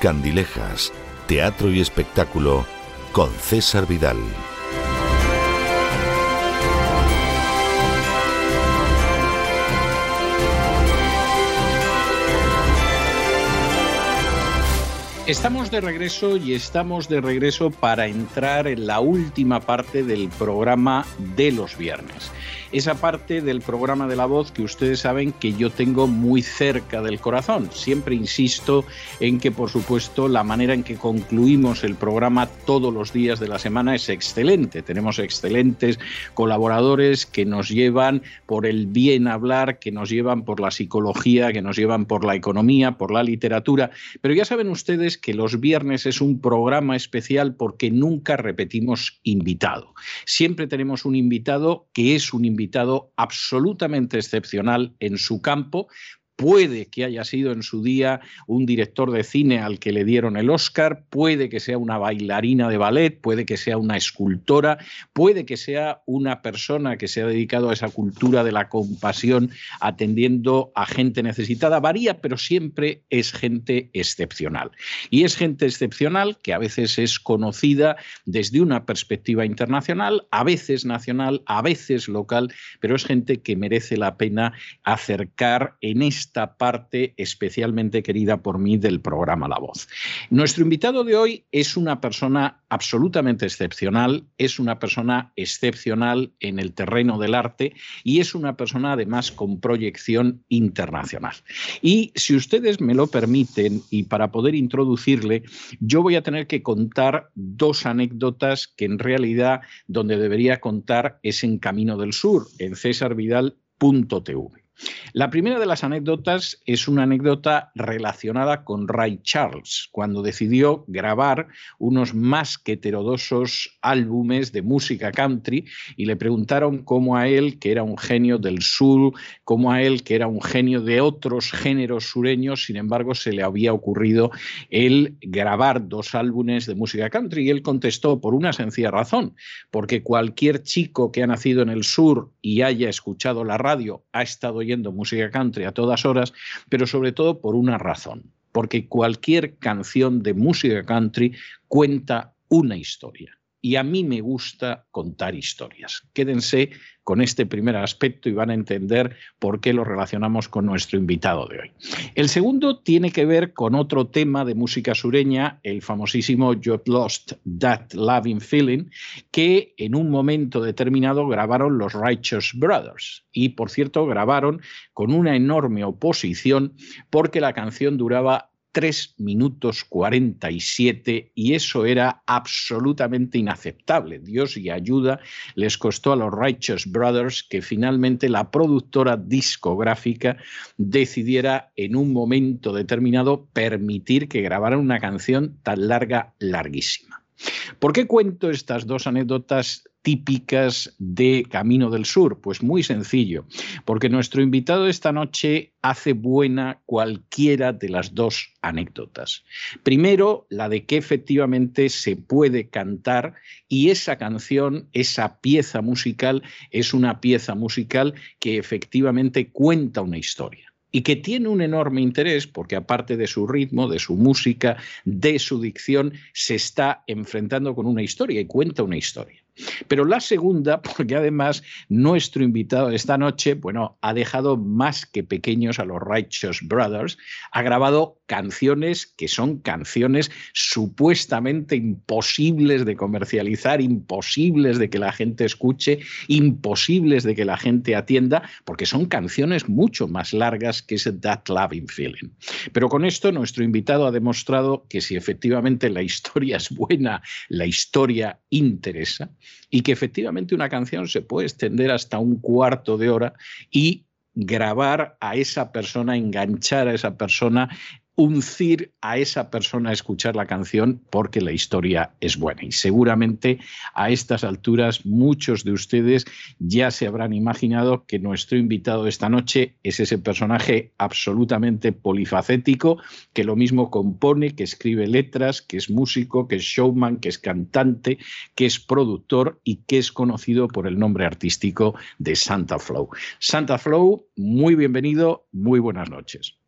Candilejas, Teatro y Espectáculo con César Vidal. Estamos de regreso y estamos de regreso para entrar en la última parte del programa de los viernes esa parte del programa de la voz que ustedes saben que yo tengo muy cerca del corazón. Siempre insisto en que, por supuesto, la manera en que concluimos el programa todos los días de la semana es excelente. Tenemos excelentes colaboradores que nos llevan por el bien hablar, que nos llevan por la psicología, que nos llevan por la economía, por la literatura. Pero ya saben ustedes que los viernes es un programa especial porque nunca repetimos invitado. Siempre tenemos un invitado que es un invitado invitado absolutamente excepcional en su campo, puede que haya sido en su día un director de cine al que le dieron el Oscar, puede que sea una bailarina de ballet, puede que sea una escultora, puede que sea una persona que se ha dedicado a esa cultura de la compasión atendiendo a gente necesitada. Varía, pero siempre es gente excepcional. Y es gente excepcional que a veces es conocida desde una perspectiva internacional, a veces nacional, a veces local, pero es gente que merece la pena acercar en este esta parte especialmente querida por mí del programa La Voz. Nuestro invitado de hoy es una persona absolutamente excepcional, es una persona excepcional en el terreno del arte y es una persona además con proyección internacional. Y si ustedes me lo permiten y para poder introducirle, yo voy a tener que contar dos anécdotas que en realidad donde debería contar es en Camino del Sur, en cesarvidal.tv. La primera de las anécdotas es una anécdota relacionada con Ray Charles, cuando decidió grabar unos más que heterodosos álbumes de música country y le preguntaron cómo a él, que era un genio del sur, cómo a él, que era un genio de otros géneros sureños, sin embargo, se le había ocurrido el grabar dos álbumes de música country. Y él contestó por una sencilla razón, porque cualquier chico que ha nacido en el sur y haya escuchado la radio ha estado música country a todas horas, pero sobre todo por una razón, porque cualquier canción de música country cuenta una historia y a mí me gusta contar historias. Quédense con este primer aspecto y van a entender por qué lo relacionamos con nuestro invitado de hoy. El segundo tiene que ver con otro tema de música sureña, el famosísimo You Lost That Loving Feeling, que en un momento determinado grabaron los Righteous Brothers. Y por cierto, grabaron con una enorme oposición porque la canción duraba 3 minutos 47 y eso era absolutamente inaceptable. Dios y ayuda les costó a los Righteous Brothers que finalmente la productora discográfica decidiera en un momento determinado permitir que grabaran una canción tan larga, larguísima. ¿Por qué cuento estas dos anécdotas típicas de Camino del Sur? Pues muy sencillo, porque nuestro invitado esta noche hace buena cualquiera de las dos anécdotas. Primero, la de que efectivamente se puede cantar y esa canción, esa pieza musical, es una pieza musical que efectivamente cuenta una historia y que tiene un enorme interés porque aparte de su ritmo, de su música, de su dicción, se está enfrentando con una historia y cuenta una historia. Pero la segunda, porque además nuestro invitado de esta noche, bueno, ha dejado más que pequeños a los Righteous Brothers, ha grabado canciones que son canciones supuestamente imposibles de comercializar, imposibles de que la gente escuche, imposibles de que la gente atienda, porque son canciones mucho más largas que ese That Loving Feeling. Pero con esto nuestro invitado ha demostrado que si efectivamente la historia es buena, la historia interesa y que efectivamente una canción se puede extender hasta un cuarto de hora y grabar a esa persona, enganchar a esa persona uncir a esa persona a escuchar la canción porque la historia es buena. Y seguramente a estas alturas muchos de ustedes ya se habrán imaginado que nuestro invitado esta noche es ese personaje absolutamente polifacético que lo mismo compone, que escribe letras, que es músico, que es showman, que es cantante, que es productor y que es conocido por el nombre artístico de Santa Flow. Santa Flow, muy bienvenido, muy buenas noches.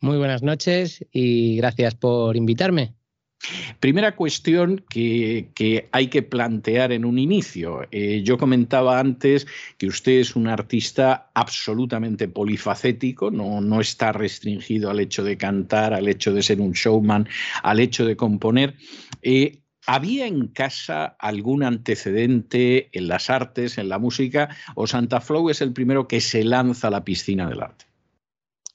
Muy buenas noches y gracias por invitarme. Primera cuestión que, hay que plantear en un inicio. Eh, yo comentaba antes que usted es un artista absolutamente polifacético, no, no, está restringido al hecho de cantar, al hecho de ser un showman, al hecho de componer. Eh, ¿Había en casa algún antecedente en las artes, en la música, o Santa Flow es el primero que se lanza a la piscina del arte?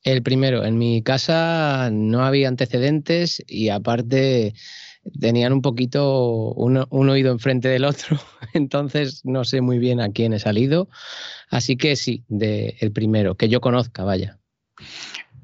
El primero, en mi casa no había antecedentes y aparte tenían un poquito un, oído enfrente del otro, entonces no sé muy bien a quién he salido. Así que sí, de el primero, que yo conozca, vaya.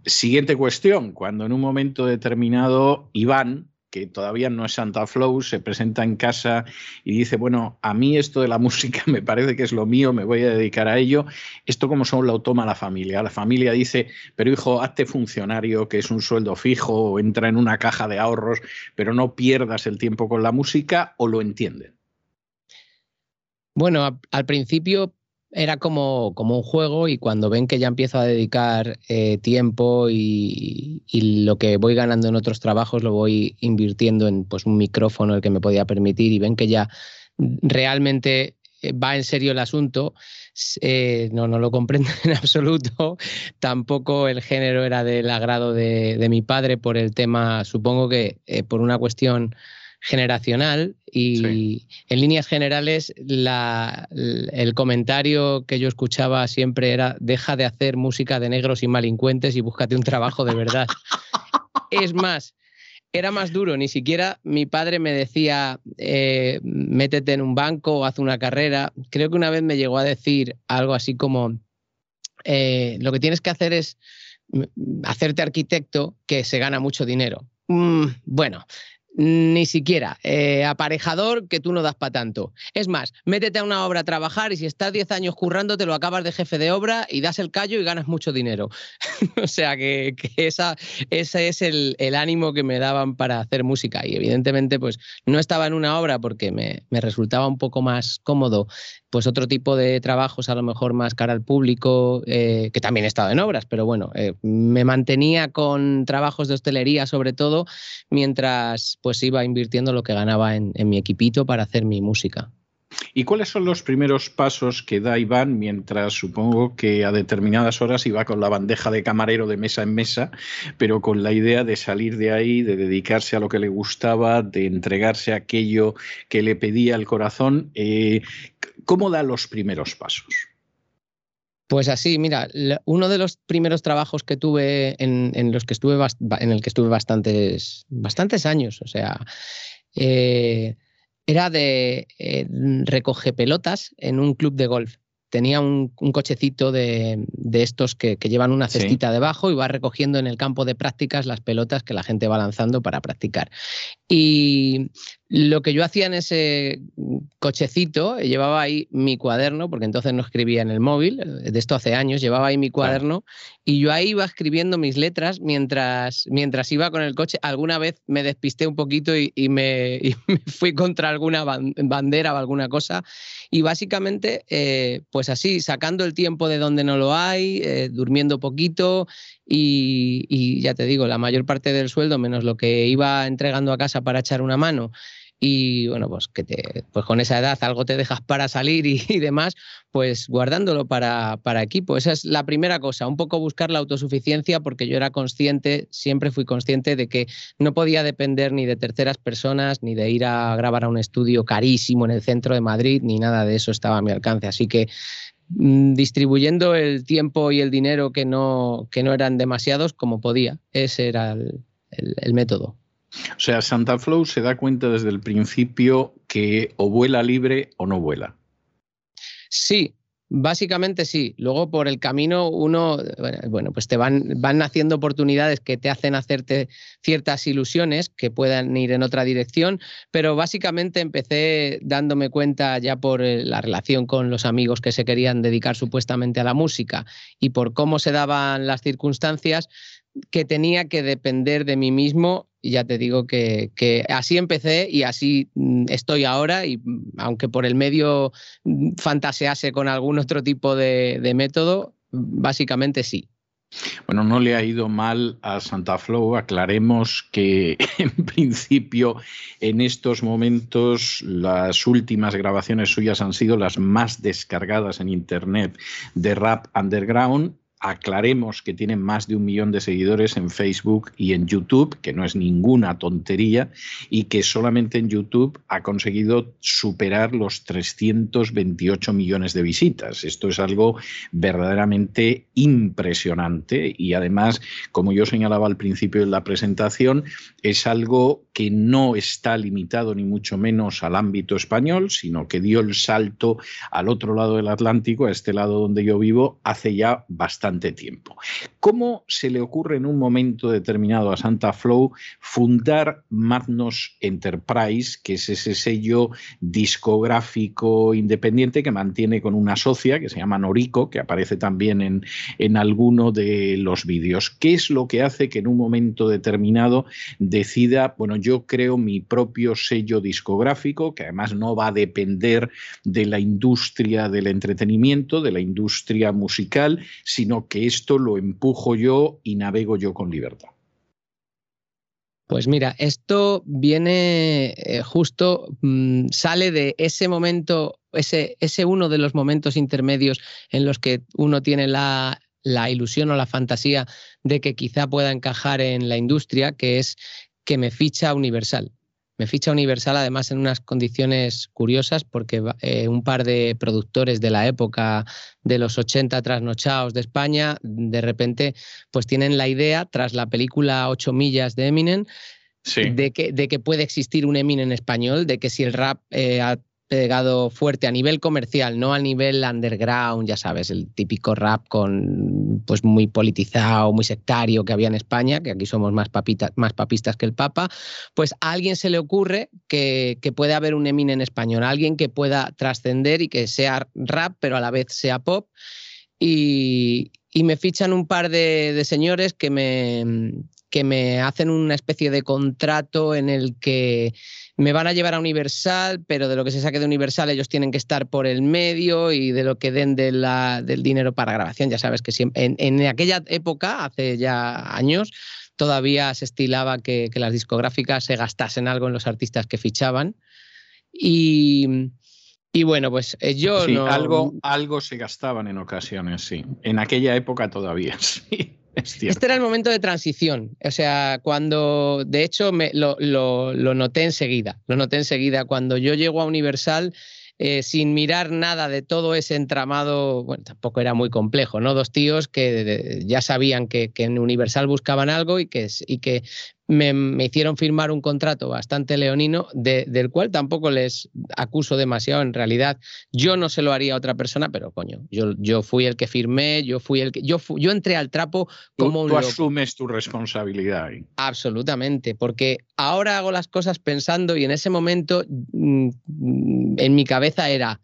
Siguiente cuestión, cuando en un momento determinado Iván, que todavía no es Santa Flow, se presenta en casa y dice, bueno, a mí esto de la música me parece que es lo mío, me voy a dedicar a ello. Esto como son lo toma la familia. La familia dice, pero hijo, hazte funcionario, que es un sueldo fijo, o entra en una caja de ahorros, pero no pierdas el tiempo con la música, o lo entienden. Bueno, al principio era como, como, un juego y cuando ven que ya empiezo a dedicar eh, tiempo y, lo que voy ganando en otros trabajos lo voy invirtiendo en pues, un micrófono el que me podía permitir y ven que ya realmente eh, va en serio el asunto, eh, no, no lo comprendo en absoluto. Tampoco el género era del agrado de, de mi padre por el tema, supongo que por una cuestión generacional y en líneas generales el comentario que yo escuchaba siempre era deja de hacer música de negros y malincuentes y búscate un trabajo de verdad. es más, era más duro, ni siquiera mi padre me decía eh, métete en un banco o haz una carrera. Creo que una vez me llegó a decir algo así como eh, lo que tienes que hacer es mm, hacerte arquitecto que se gana mucho dinero. Mm, bueno, ni siquiera. Eh, aparejador que tú no das para tanto. Es más, métete a una obra a trabajar y si estás 10 años currando, te lo acabas de jefe de obra y das el callo y ganas mucho dinero. o sea que, esa, ese es el, ánimo que me daban para hacer música. Y evidentemente, pues no estaba en una obra porque me, me resultaba un poco más cómodo pues otro tipo de trabajos a lo mejor más cara al público, eh, que también he estado en obras, pero bueno, eh, me mantenía con trabajos de hostelería sobre todo, mientras pues iba invirtiendo lo que ganaba en, en mi equipito para hacer mi música. ¿Y cuáles son los primeros pasos que da Iván mientras supongo que a determinadas horas iba con la bandeja de camarero de mesa en mesa, pero con la idea de salir de ahí, de dedicarse a lo que le gustaba, de entregarse a aquello que le pedía el corazón? Eh, ¿Cómo da los primeros pasos? Pues así, mira, uno de los primeros trabajos que tuve en, los que estuve en el que estuve bastantes, bastantes años, o sea, eh, era de eh, recoge pelotas en un club de golf. Tenía un, cochecito de, estos que, llevan una cestita debajo y va recogiendo en el campo de prácticas las pelotas que la gente va lanzando para practicar. Y lo que yo hacía en ese cochecito, llevaba ahí mi cuaderno, porque entonces no escribía en el móvil, eh, de esto hace años, llevaba ahí mi cuaderno y yo ahí iba escribiendo mis letras mientras, mientras iba con el coche. Alguna vez me despisté un poquito y, me, fui contra alguna bandera o alguna cosa. Y básicamente, eh, pues así, sacando el tiempo de donde no lo hay, eh, durmiendo poquito y, y ya te digo, la mayor parte del sueldo, menos lo que iba entregando a casa para echar una mano, y bueno, pues que te, pues con esa edad algo te dejas para salir y, demás, pues guardándolo para, para, equipo. Esa es la primera cosa, un poco buscar la autosuficiencia porque yo era consciente, siempre fui consciente de que no podía depender ni de terceras personas, ni de ir a grabar a un estudio carísimo en el centro de Madrid, ni nada de eso estaba a mi alcance. Así que mm, distribuyendo el tiempo y el dinero que no, que no eran demasiados como podía. Ese era el método. O sea, Santa Flow se da cuenta desde el principio que o vuela libre o no vuela. Sí, Básicamente sí. Luego por el camino uno, bueno, pues te van, van naciendo oportunidades que te hacen hacerte ciertas ilusiones que puedan ir en otra dirección, pero básicamente empecé dándome cuenta ya por eh, la relación con los amigos que se querían dedicar supuestamente a la música y por cómo se daban las circunstancias que tenía que depender de mí mismo y ya te digo que, así empecé y así mm, estoy ahora y mm, aunque por el medio mm, fantasease con algún otro tipo de, método, básicamente sí. Bueno, no le ha ido mal a Santa Flow. Aclaremos que en principio en estos momentos las últimas grabaciones suyas han sido las más descargadas en Internet de rap underground aclaremos que tienen más de un millón de seguidores en Facebook y en YouTube, que no es ninguna tontería, y que solamente en YouTube ha conseguido superar los 328 millones de visitas. Esto es algo verdaderamente impresionante y además, como yo señalaba al principio de la presentación, es algo que no está limitado ni mucho menos al ámbito español, sino que dio el salto al otro lado del Atlántico, a este lado donde yo vivo, hace ya bastante tiempo. ¿Cómo se le ocurre en un momento determinado a Santa Flow fundar Magnos Enterprise, que es ese sello discográfico independiente que mantiene con una socia que se llama Norico, que aparece también en, en alguno de los vídeos? ¿Qué es lo que hace que en un momento determinado decida, bueno, yo creo mi propio sello discográfico, que además no va a depender de la industria del entretenimiento, de la industria musical, sino que esto lo empujo yo y navego yo con libertad. Pues mira, esto viene eh, justo, mm, sale de ese momento, ese, ese uno de los momentos intermedios en los que uno tiene la, la ilusión o la fantasía de que quizá pueda encajar en la industria, que es que me ficha Universal. Me ficha Universal además en unas condiciones curiosas porque eh, un par de productores de la época de los 80 trasnochados de España de repente pues tienen la idea tras la película Ocho millas de Eminem de, que, de que puede existir un Eminem español, de que si el rap eh, pegado fuerte a nivel comercial, no a nivel underground, ya sabes, el típico rap con pues muy politizado, muy sectario que había en España, que aquí somos más, más papistas que el Papa, pues a alguien se le ocurre que, puede haber un Eminem en español, alguien que pueda trascender y que sea rap, pero a la vez sea pop. Y, me fichan un par de, de señores que me, que me hacen una especie de contrato en el que me van a llevar a Universal, pero de lo que se saque de Universal ellos tienen que estar por el medio y de lo que den de la, del dinero para grabación. Ya sabes que siempre, en, aquella época, hace ya años, todavía se estilaba que, las discográficas se gastasen algo en los artistas que fichaban. Y, bueno, pues eh, yo sí, Algo, algo se gastaban en ocasiones, sí. En aquella época todavía, sí. Este era el momento de transición. O sea, cuando, de hecho, me, lo, lo, lo, noté enseguida. Lo noté enseguida. Cuando yo llego a Universal, eh, sin mirar nada de todo ese entramado, bueno, tampoco era muy complejo, ¿no? Dos tíos que ya sabían que, en Universal buscaban algo y que, y que me, hicieron firmar un contrato bastante leonino, del cual tampoco les acuso demasiado. En realidad, yo no se lo haría a otra persona, pero coño, yo, yo fui el que firmé, yo fui el que. Yo, yo entré al trapo como tú, tú asumes tu responsabilidad. Absolutamente, porque ahora hago las cosas pensando y en ese momento mm, en mi cabeza era,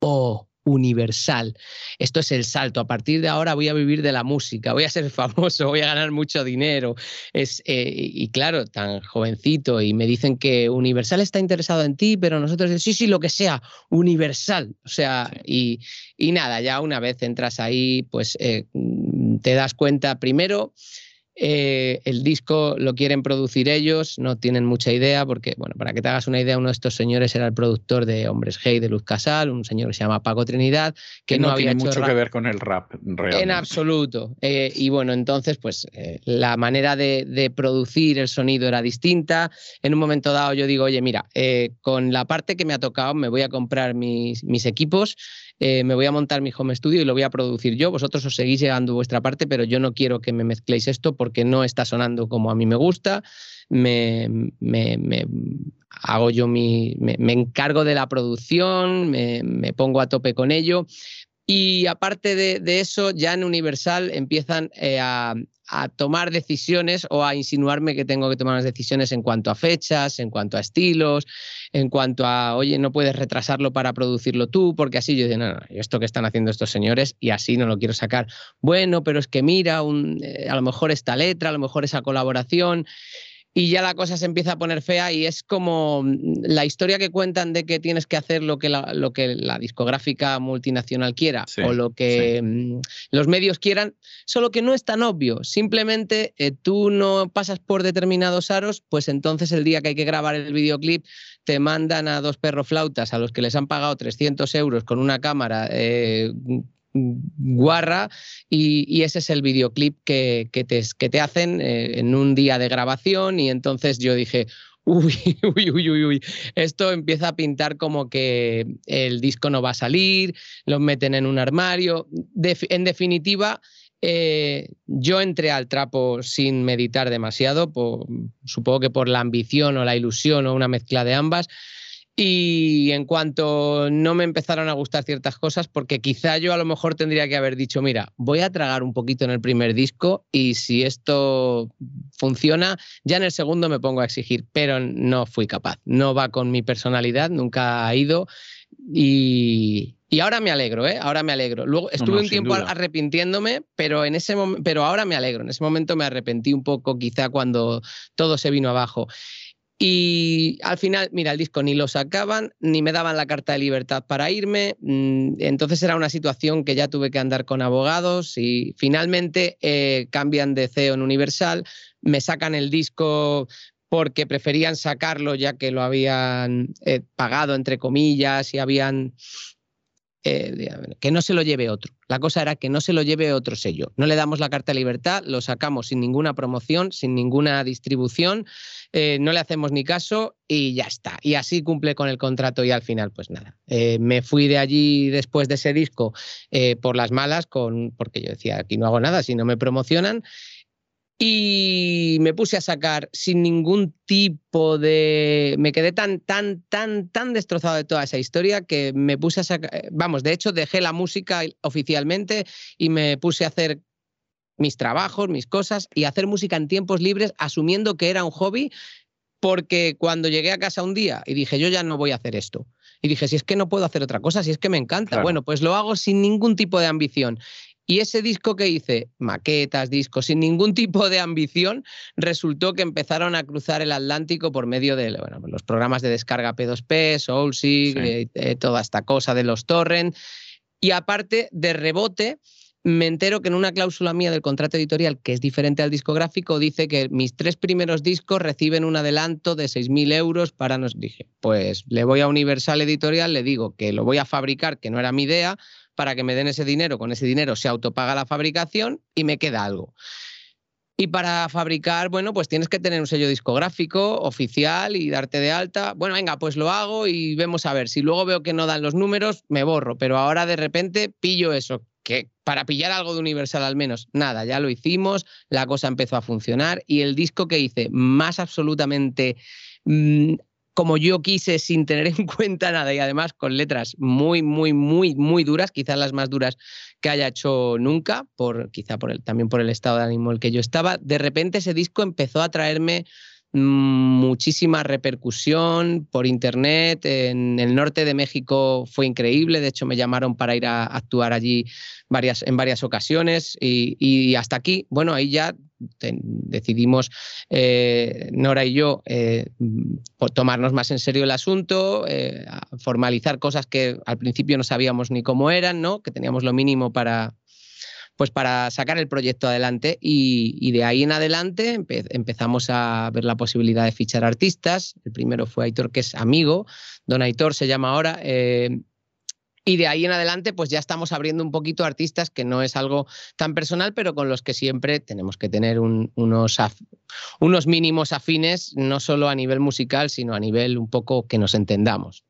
oh, universal. Esto es el salto. A partir de ahora voy a vivir de la música, voy a ser famoso, voy a ganar mucho dinero. Es, eh, y claro, tan jovencito y me dicen que Universal está interesado en ti, pero nosotros sí, sí, lo que sea, Universal. O sea, y, y nada, ya una vez entras ahí, pues eh, te das cuenta primero eh, el disco lo quieren producir ellos, no tienen mucha idea, porque, bueno, para que te hagas una idea, uno de estos señores era el productor de Hombres Hey de Luz Casal, un señor que se llama Paco Trinidad, que, no, había tiene mucho que ver con el rap, realmente. En absoluto. Eh, y bueno, entonces, pues eh, la manera de, de, producir el sonido era distinta. En un momento dado, yo digo, oye, mira, con la parte que me ha tocado, me voy a comprar mis, mis equipos eh, me voy a montar mi home studio y lo voy a producir yo. Vosotros os seguís llegando vuestra parte, pero yo no quiero que me mezcléis esto porque no está sonando como a mí me gusta. Me, hago yo mi. Me, encargo de la producción, me, pongo a tope con ello Y aparte de, eso, ya en Universal empiezan eh, a, tomar decisiones o a insinuarme que tengo que tomar unas decisiones en cuanto a fechas, en cuanto a estilos, en cuanto a, oye, no puedes retrasarlo para producirlo tú, porque así yo digo, no, no, esto que están haciendo estos señores y así no lo quiero sacar. Bueno, pero es que mira, eh, a lo mejor esta letra, a lo mejor esa colaboración y ya la cosa se empieza a poner fea y es como mm, la historia que cuentan de que tienes que hacer lo que la, lo que la discográfica multinacional quiera o lo que mm, los medios quieran, solo que no es tan obvio. Simplemente eh, tú no pasas por determinados aros, pues entonces el día que hay que grabar el videoclip te mandan a dos perroflautas a los que les han pagado 300 euros con una cámara eh, guarra y, ese es el videoclip que, te, que te, hacen eh, en un día de grabación y entonces yo dije, uy, uy, uy, uy, esto empieza a pintar como que el disco no va a salir, lo meten en un armario. en definitiva, eh, yo entré al trapo sin meditar demasiado, supongo que por la ambición o la ilusión o una mezcla de ambas. Y en cuanto no me empezaron a gustar ciertas cosas, porque quizá yo a lo mejor tendría que haber dicho, mira, voy a tragar un poquito en el primer disco y si esto funciona, ya en el segundo me pongo a exigir, pero no fui capaz. No va con mi personalidad, nunca ha ido. Y, ahora me alegro, ¿eh? Ahora me alegro. Luego estuve un tiempo arrepintiéndome, pero en ese pero ahora me alegro. En ese momento me arrepentí un poco, quizá cuando todo se vino abajo. Y al final, mira, el disco ni lo sacaban, ni me daban la carta de libertad para irme. Mm, entonces era una situación que ya tuve que andar con abogados y finalmente eh, cambian de CEO en Universal, me sacan el disco porque preferían sacarlo ya que lo habían eh, pagado, entre comillas, y habían eh, que no se lo lleve otro. La cosa era que no se lo lleve otro sello. No le damos la carta de libertad, lo sacamos sin ninguna promoción, sin ninguna distribución, eh, no le hacemos ni caso y ya está. Y así cumple con el contrato y al final, pues nada. Eh, me fui de allí después de ese disco por las malas, con, porque yo decía, aquí no hago nada si no me promocionan. Y me puse a sacar sin ningún tipo de... Me quedé tan, tan, tan, tan destrozado de toda esa historia que me puse a sacar... Vamos, de hecho dejé la música oficialmente y me puse a hacer mis trabajos, mis cosas y hacer música en tiempos libres asumiendo que era un hobby porque cuando llegué a casa un día y dije, yo ya no voy a hacer esto. Y dije, si es que no puedo hacer otra cosa, si es que me encanta, bueno, pues lo hago sin ningún tipo de ambición. Y ese disco que hice, maquetas, discos, sin ningún tipo de ambición, resultó que empezaron a cruzar el Atlántico por medio de los programas de descarga P2P, Soulseek, eh, eh, toda esta cosa de los torrent. Y aparte, de rebote, me entero que en una cláusula mía del contrato editorial, que es diferente al discográfico, dice que mis tres primeros discos reciben un adelanto de 6.000 euros para nos. Dije, pues le voy a Universal Editorial, le digo que lo voy a fabricar, que no era mi idea, para que me den ese dinero. Con ese dinero se autopaga la fabricación y me queda algo. Y para fabricar, bueno, pues tienes que tener un sello discográfico oficial y darte de alta. Bueno, venga, pues lo hago y vemos a ver. Si luego veo que no dan los números, me borro. Pero ahora de repente pillo eso, que para pillar algo de Universal al menos, nada, ya lo hicimos, la cosa empezó a funcionar y el disco que hice más absolutamente mm, como yo quise sin tener en cuenta nada y además con letras muy, muy, muy, muy duras, quizás las más duras que haya hecho nunca, por, quizá por el, también por el estado de ánimo en el que yo estaba, de repente ese disco empezó a traerme muchísima repercusión por internet. En el norte de México fue increíble. De hecho, me llamaron para ir a actuar allí varias, en varias ocasiones. Y, hasta aquí, bueno, ahí ya decidimos eh, Nora y yo eh, tomarnos más en serio el asunto, eh, formalizar cosas que al principio no sabíamos ni cómo eran, ¿no? que teníamos lo mínimo para, pues para sacar el proyecto adelante y, de ahí en adelante empezamos a ver la posibilidad de fichar artistas. El primero fue Aitor, que es amigo, don Aitor se llama ahora. Eh, y de ahí en adelante, pues ya estamos abriendo un poquito artistas que no es algo tan personal, pero con los que siempre tenemos que tener unos, unos mínimos afines, no solo a nivel musical, sino a nivel un poco que nos entendamos.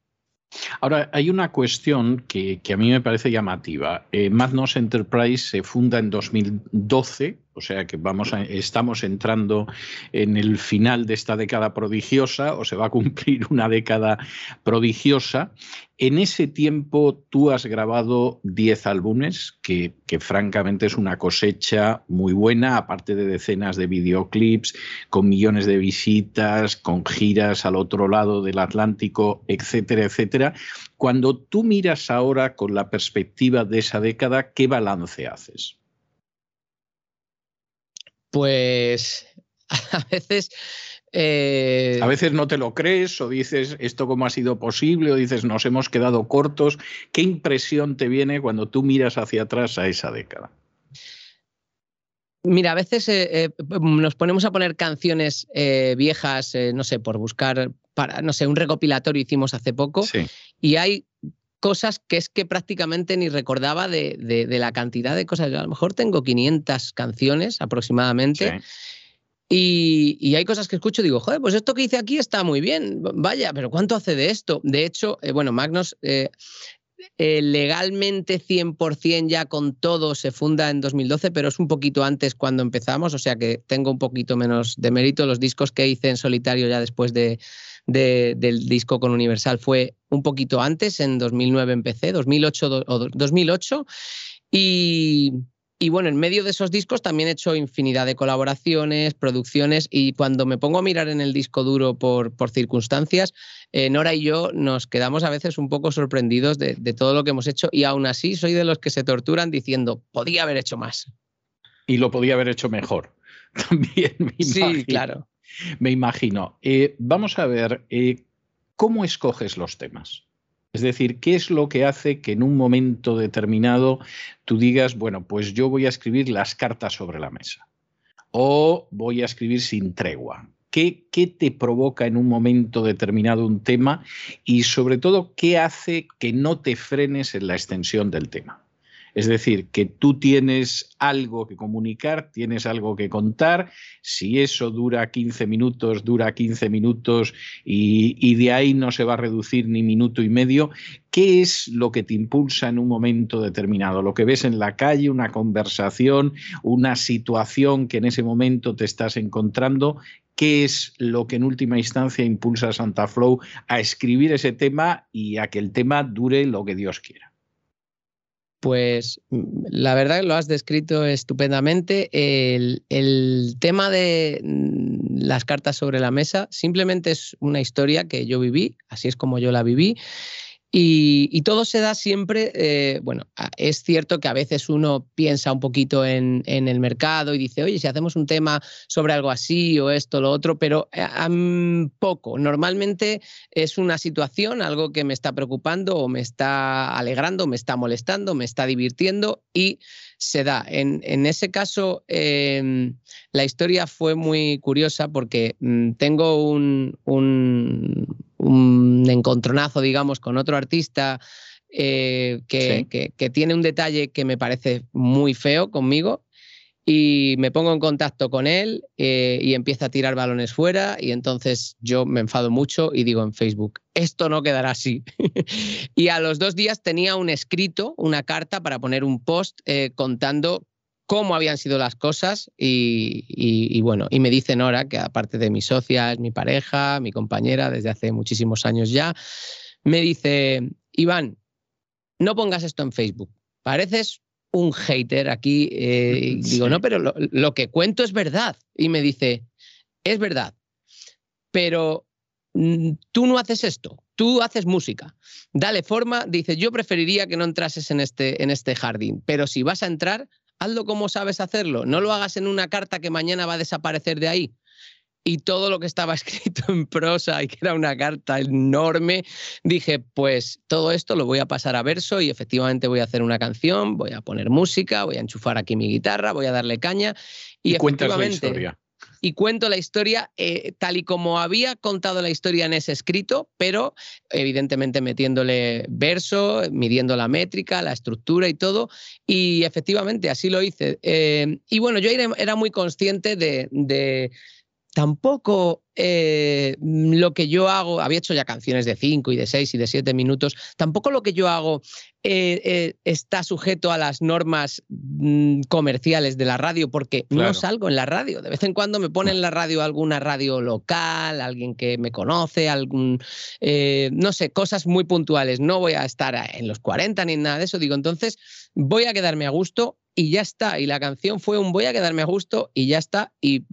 Ahora, hay una cuestión que, a mí me parece llamativa. Eh, Enterprise se funda en 2012 o sea que vamos estamos entrando en el final de esta década prodigiosa, o se va a cumplir una década prodigiosa. En ese tiempo tú has grabado 10 álbumes, que, que, francamente es una cosecha muy buena, aparte de decenas de videoclips, con millones de visitas, con giras al otro lado del Atlántico, etcétera, etcétera. Cuando tú miras ahora con la perspectiva de esa década, ¿qué balance haces? Pues a veces... Eh, a veces no te lo crees o dices esto cómo ha sido posible o dices nos hemos quedado cortos. ¿Qué impresión te viene cuando tú miras hacia atrás a esa década? Mira, a veces eh, eh, nos ponemos a poner canciones viejas, no sé, por buscar, para, no sé, un recopilatorio hicimos hace poco y hay cosas que es que prácticamente ni recordaba de, la cantidad de cosas. a lo mejor tengo 500 canciones aproximadamente. Y, hay cosas que escucho y digo, joder, pues esto que hice aquí está muy bien, vaya, pero ¿cuánto hace de esto? De hecho, eh, bueno, Magnus eh, eh, legalmente 100% ya con todo se funda en 2012, pero es un poquito antes cuando empezamos, o sea que tengo un poquito menos de mérito. Los discos que hice en solitario ya después de, del disco con Universal fue un poquito antes, en 2009 empecé, 2008 o 2008. Y, y bueno, en medio de esos discos también he hecho infinidad de colaboraciones, producciones y cuando me pongo a mirar en el disco duro por, por circunstancias, eh, Nora y yo nos quedamos a veces un poco sorprendidos de, de, todo lo que hemos hecho y aún así soy de los que se torturan diciendo, podía haber hecho más. Y lo podía haber hecho mejor. También me Sí, claro. Me imagino. Eh, vamos a ver, eh, ¿cómo escoges los temas? Es decir, ¿qué es lo que hace que en un momento determinado tú digas, bueno, pues yo voy a escribir las cartas sobre la mesa? O voy a escribir sin tregua. ¿Qué, ¿Qué, te provoca en un momento determinado un tema? Y sobre todo, ¿qué hace que no te frenes en la extensión del tema? Es decir, que tú tienes algo que comunicar, tienes algo que contar, si eso dura 15 minutos, dura 15 minutos y, de ahí no se va a reducir ni minuto y medio, ¿qué es lo que te impulsa en un momento determinado? Lo que ves en la calle, una conversación, una situación que en ese momento te estás encontrando, qué es lo que en última instancia impulsa a Santa Flow a escribir ese tema y a que el tema dure lo que Dios quiera. Pues la verdad que lo has descrito estupendamente. El, el, tema de mm, las cartas sobre la mesa simplemente es una historia que yo viví, así es como yo la viví, y, todo se da siempre, eh, bueno, es cierto que a veces uno piensa un poquito en, el mercado y dice, oye, si hacemos un tema sobre algo así o esto, lo otro, pero eh, poco. Normalmente es una situación, algo que me está preocupando o me está alegrando, me está molestando, me está divirtiendo y se da. En, ese caso, em, la historia fue muy curiosa porque mm, tengo un un encontronazo, digamos, con otro artista eh, que, que, tiene un detalle que me parece muy feo conmigo y me pongo en contacto con él eh, y empieza a tirar balones fuera y entonces yo me enfado mucho y digo en Facebook, esto no quedará así. y a los dos días tenía un escrito, una carta para poner un post eh, contando cómo habían sido las cosas y, bueno, y me dice Nora, que aparte de mi socia, es mi pareja, mi compañera desde hace muchísimos años ya, me dice, Iván, no pongas esto en Facebook, pareces un hater aquí. Eh, digo, no, pero lo, lo que cuento es verdad. Y me dice, es verdad, pero mm, tú no haces esto, tú haces música. Dale forma, dice, yo preferiría que no entrases en este, en este jardín, pero si vas a entrar, hazlo como sabes hacerlo, no lo hagas en una carta que mañana va a desaparecer de ahí. Y todo lo que estaba escrito en prosa y que era una carta enorme, dije, pues todo esto lo voy a pasar a verso y efectivamente voy a hacer una canción, voy a poner música, voy a enchufar aquí mi guitarra, voy a darle caña. Y, y cuentas la historia y cuento la historia eh, tal y como había contado la historia en ese escrito, pero evidentemente metiéndole verso, midiendo la métrica, la estructura y todo. Y efectivamente así lo hice. Eh, y bueno, yo era, muy consciente de, tampoco eh, lo que yo hago, había hecho ya canciones de 5 y de 6 y de 7 minutos, tampoco lo que yo hago eh, eh, está sujeto a las normas mm, comerciales de la radio, porque no salgo en la radio. De vez en cuando me pone en la radio alguna radio local, alguien que me conoce, algún, no sé, cosas muy puntuales. No voy a estar en los 40 ni nada de eso. Digo, entonces voy a quedarme a gusto y ya está. Y la canción fue un voy a quedarme a gusto y ya está. Y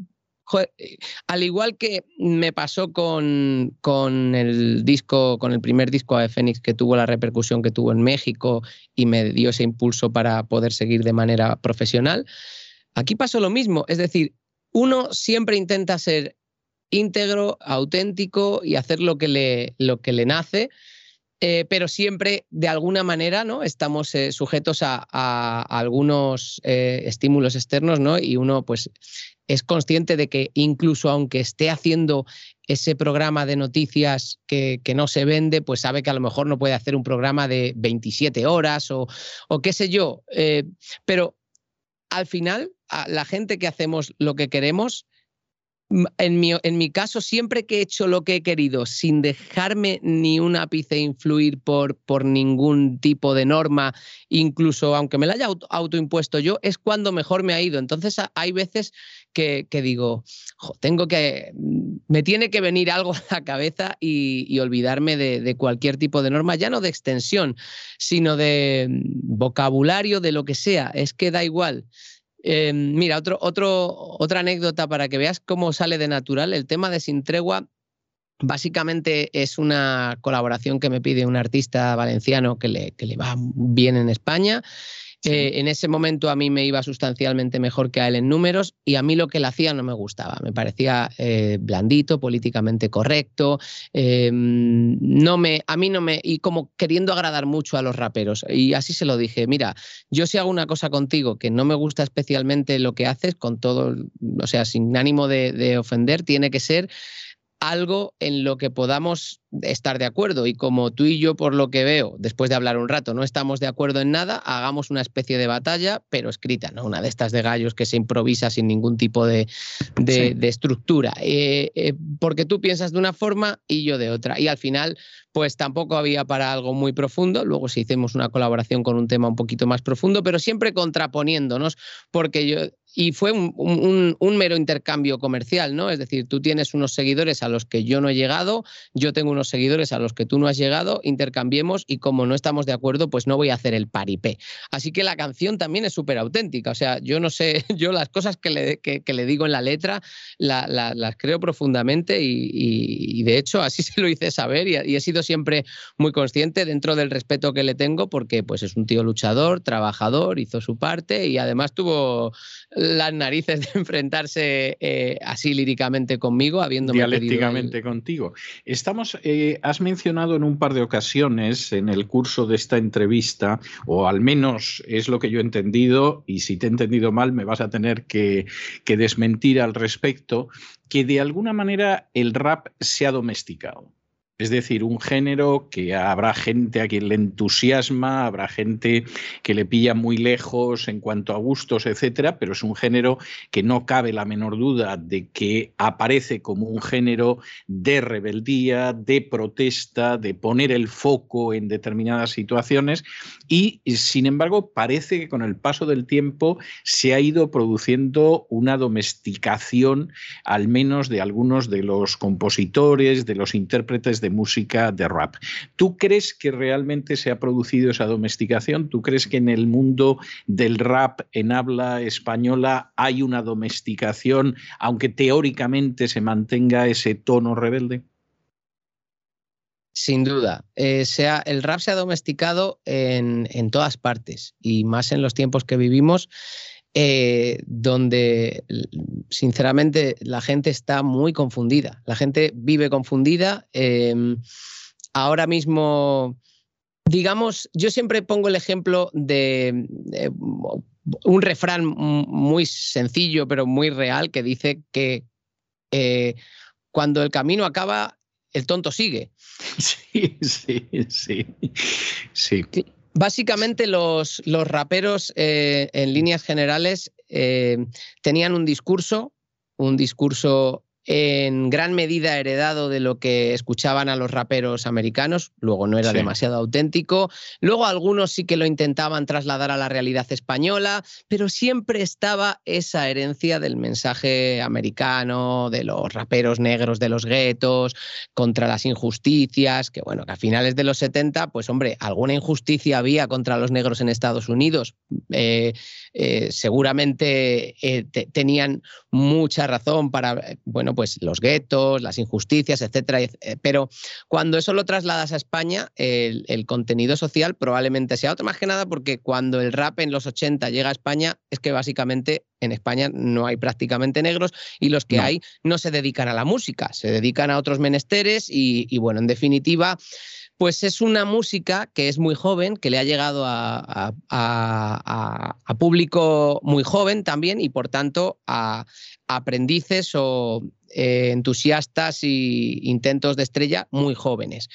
eh, al igual que me pasó con, con, el disco, con el primer disco de Fénix que tuvo la repercusión que tuvo en México y me dio ese impulso para poder seguir de manera profesional, aquí pasó lo mismo. Es decir, uno siempre intenta ser íntegro, auténtico y hacer lo que le, lo que le nace. Eh, pero siempre de alguna manera ¿no? estamos eh, sujetos a, algunos estímulos externos ¿no? y uno pues es consciente de que incluso aunque esté haciendo ese programa de noticias que, no se vende, pues sabe que a lo mejor no puede hacer un programa de 27 horas o, qué sé yo. Eh, pero al final, la gente que hacemos lo que queremos, en mi, en mi, caso, siempre que he hecho lo que he querido, sin dejarme ni un ápice influir por, por ningún tipo de norma, incluso aunque me la haya autoimpuesto yo, es cuando mejor me ha ido. Entonces hay veces que, digo, tengo que, me tiene que venir algo a la cabeza y, olvidarme de, cualquier tipo de norma, ya no de extensión, sino de vocabulario, de lo que sea. Es que da igual. Em, mira, otro, otro, otra anécdota para que veas cómo sale de natural. El tema de Sin Tregua básicamente es una colaboración que me pide un artista valenciano que le, que le va bien en España eh, en ese momento a mí me iba sustancialmente mejor que a él en números y a mí lo que él hacía no me gustaba. Me parecía eh, blandito, políticamente correcto. Em, no me, a mí no me. Y como queriendo agradar mucho a los raperos. Y así se lo dije: mira, yo si hago una cosa contigo que no me gusta especialmente lo que haces, con todo, o sea, sin ánimo de ofender, tiene que ser algo en lo que podamos estar de acuerdo. Y como tú y yo, por lo que veo, después de hablar un rato, no estamos de acuerdo en nada, hagamos una especie de batalla, pero escrita, ¿no? Una de estas de gallos que se improvisa sin ningún tipo de, estructura. Eh, eh, porque tú piensas de una forma y yo de otra. Y al final, pues tampoco había para algo muy profundo. Luego sí hicimos una colaboración con un tema un poquito más profundo, pero siempre contraponiéndonos, porque yo, y fue un, mero intercambio comercial, ¿no? Es decir, tú tienes unos seguidores a los que yo no he llegado, yo tengo unos seguidores a los que tú no has llegado, intercambiemos y como no estamos de acuerdo, pues no voy a hacer el paripé. Así que la canción también es súper auténtica. O sea, yo no sé, yo las cosas que le, que, le digo en la letra las creo profundamente y, de hecho así se lo hice saber y, he sido siempre muy consciente dentro del respeto que le tengo porque pues es un tío luchador, trabajador, hizo su parte y además tuvo las narices de enfrentarse eh, así líricamente conmigo, habiéndome dialécticamente contigo. Estamos eh, has mencionado en un par de ocasiones en el curso de esta entrevista, o al menos es lo que yo he entendido, y si te he entendido mal me vas a tener que, que desmentir al respecto, que de alguna manera el rap se ha domesticado. Es decir, un género que habrá gente a quien le entusiasma, habrá gente que le pilla muy lejos en cuanto a gustos, etcétera, pero es un género que no cabe la menor duda de que aparece como un género de rebeldía, de protesta, de poner el foco en determinadas situaciones y, sin embargo, parece que con el paso del tiempo se ha ido produciendo una domesticación, al menos de algunos de los compositores, de los intérpretes de música de rap. ¿Tú crees que realmente se ha producido esa domesticación? ¿Tú crees que en el mundo del rap en habla española hay una domesticación, aunque teóricamente se mantenga ese tono rebelde? Sin duda. Eh, el rap se ha domesticado en, todas partes y más en los tiempos que vivimos. Eh, donde sinceramente la gente está muy confundida. La gente vive confundida. Em, ahora mismo, digamos, yo siempre pongo el ejemplo de, un refrán muy sencillo pero muy real que dice que eh, cuando el camino acaba, el tonto sigue. Sí, sí, sí. sí. Básicamente los, los raperos eh, en líneas generales eh, tenían un discurso, un discurso en gran medida heredado de lo que escuchaban a los raperos americanos, luego no era demasiado auténtico, luego algunos sí que lo intentaban trasladar a la realidad española, pero siempre estaba esa herencia del mensaje americano, de los raperos negros de los guetos, contra las injusticias, que bueno, que a finales de los 70, pues hombre, alguna injusticia había contra los negros en Estados Unidos, eh, eh, seguramente eh, tenían mucha razón para, bueno, pues los guetos, las injusticias, etcétera. Eh, pero cuando eso lo trasladas a España, el, contenido social probablemente sea otro, más que nada porque cuando el rap en los 80 llega a España, es que básicamente en España no hay prácticamente negros y los que hay no se dedican a la música, se dedican a otros menesteres y, bueno, en definitiva pues es una música que es muy joven, que le ha llegado a, público muy joven también y por tanto a aprendices o eh, entusiastas y intentos de estrella muy jóvenes.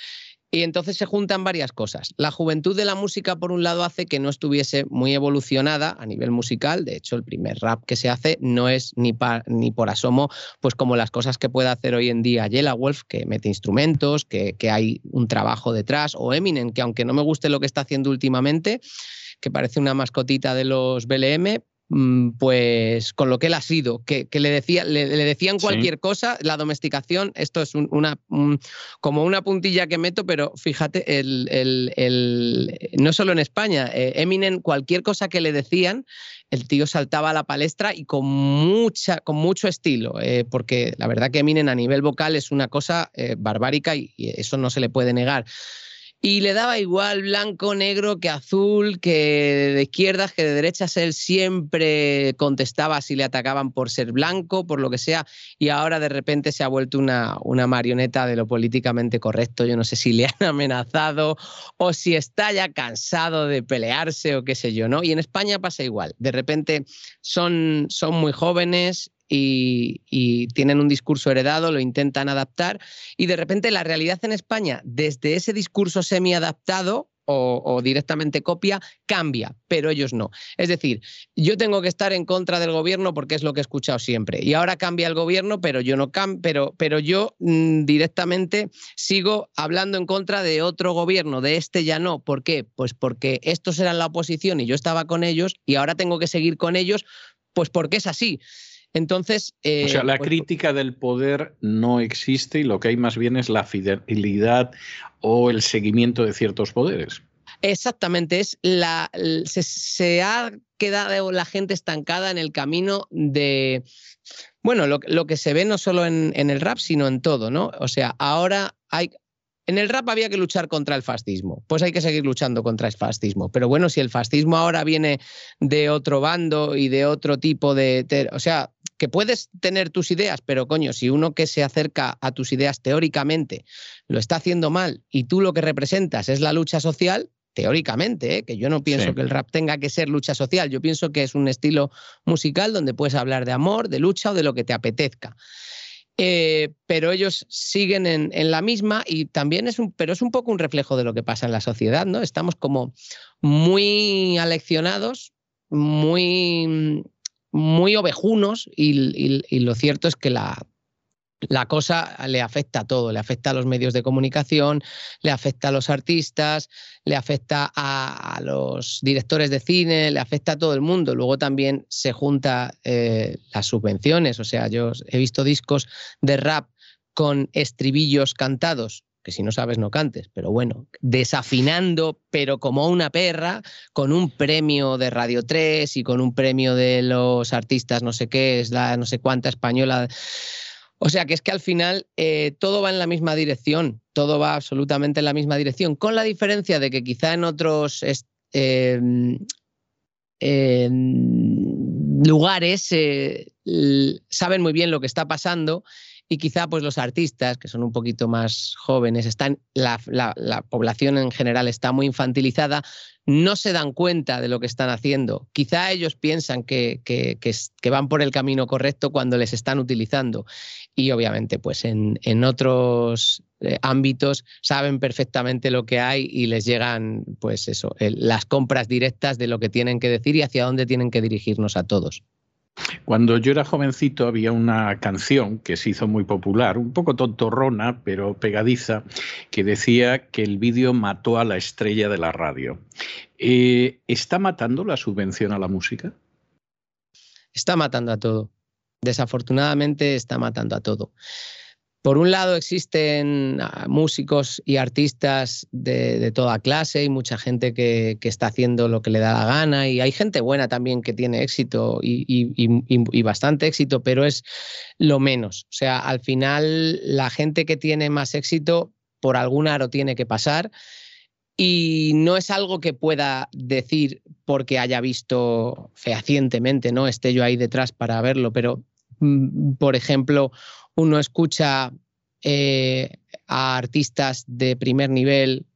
Y entonces se juntan varias cosas. La juventud de la música, por un lado, hace que no estuviese muy evolucionada a nivel musical. De hecho, el primer rap que se hace no es ni, ni por asomo, pues como las cosas que puede hacer hoy en día Yella Wolf, que mete instrumentos, que, que hay un trabajo detrás, o Eminem, que aunque no me guste lo que está haciendo últimamente, que parece una mascotita de los BLM, pues con lo que él ha sido, que, le, decía, le, decían cualquier cosa, la domesticación, esto es una, como una puntilla que meto, pero fíjate, el, no solo en España, eh, Eminem, cualquier cosa que le decían, el tío saltaba a la palestra y con, mucha, con mucho estilo, eh, porque la verdad que Eminem a nivel vocal es una cosa eh, barbárica y eso no se le puede negar y le daba igual blanco, negro que azul, que de izquierdas, que de derechas. Él siempre contestaba si le atacaban por ser blanco, por lo que sea, y ahora de repente se ha vuelto una, una marioneta de lo políticamente correcto. Yo no sé si le han amenazado o si está ya cansado de pelearse o qué sé yo, ¿no? Y en España pasa igual. De repente son, son muy jóvenes y, tienen un discurso heredado, lo intentan adaptar y de repente la realidad en España, desde ese discurso semi-adaptado, o, directamente copia, cambia, pero ellos no. Es decir, yo tengo que estar en contra del gobierno porque es lo que he escuchado siempre. Y ahora cambia el gobierno, pero yo no cam pero, yo mm, directamente sigo hablando en contra de otro gobierno, de este ya no. ¿Por qué? Pues porque estos eran la oposición y yo estaba con ellos y ahora tengo que seguir con ellos, pues porque es así. Entonces. o sea, la pues, crítica del poder no existe y lo que hay más bien es la fidelidad o el seguimiento de ciertos poderes. Exactamente, es la, se, ha quedado la gente estancada en el camino de, bueno, lo, que se ve no solo en, en, el rap, sino en todo, ¿no? O sea, ahora hay, en el rap había que luchar contra el fascismo, pues hay que seguir luchando contra el fascismo. Pero bueno, si el fascismo ahora viene de otro bando y de otro tipo de... o sea, que puedes tener tus ideas, pero coño, si uno que se acerca a tus ideas teóricamente lo está haciendo mal y tú lo que representas es la lucha social, teóricamente, ¿eh? que yo no pienso que el rap tenga que ser lucha social, yo pienso que es un estilo musical donde puedes hablar de amor, de lucha o de lo que te apetezca. Eh, pero ellos siguen en, la misma y también es un, pero es un poco un reflejo de lo que pasa en la sociedad, ¿no? Estamos como muy aleccionados, muy, muy ovejunos y lo cierto es que la, la cosa le afecta a todo, le afecta a los medios de comunicación, le afecta a los artistas, le afecta a, los directores de cine, le afecta a todo el mundo. Luego también se junta eh, las subvenciones, o sea, yo he visto discos de rap con estribillos cantados que si no sabes no cantes, pero bueno, desafinando, pero como una perra, con un premio de Radio 3 y con un premio de los artistas no sé qué, es la no sé cuánta española. O sea que es que al final eh, todo va en la misma dirección, todo va absolutamente en la misma dirección, con la diferencia de que quizá en otros em, em, lugares eh, saben muy bien lo que está pasando y quizá pues los artistas, que son un poquito más jóvenes, están, la, población en general está muy infantilizada, no se dan cuenta de lo que están haciendo. Quizá ellos piensan que, que, van por el camino correcto cuando les están utilizando. Y obviamente, pues en, en otros eh, ámbitos saben perfectamente lo que hay y les llegan, pues eso, las compras directas de lo que tienen que decir y hacia dónde tienen que dirigirnos a todos. Cuando yo era jovencito había una canción que se hizo muy popular, un poco tontorrona, pero pegadiza, que decía que el vídeo mató a la estrella de la radio. Eh, ¿Está matando la subvención a la música? Está matando a todo. Desafortunadamente está matando a todo. Por un lado existen ah, músicos y artistas de, toda clase y mucha gente que, está haciendo lo que le da la gana y hay gente buena también que tiene éxito y, bastante éxito, pero es lo menos. O sea, al final la gente que tiene más éxito por algún aro tiene que pasar y no es algo que pueda decir porque haya visto fehacientemente, ¿no? Esté yo ahí detrás para verlo, pero mm, por ejemplo, uno escucha eh, a artistas de primer nivel,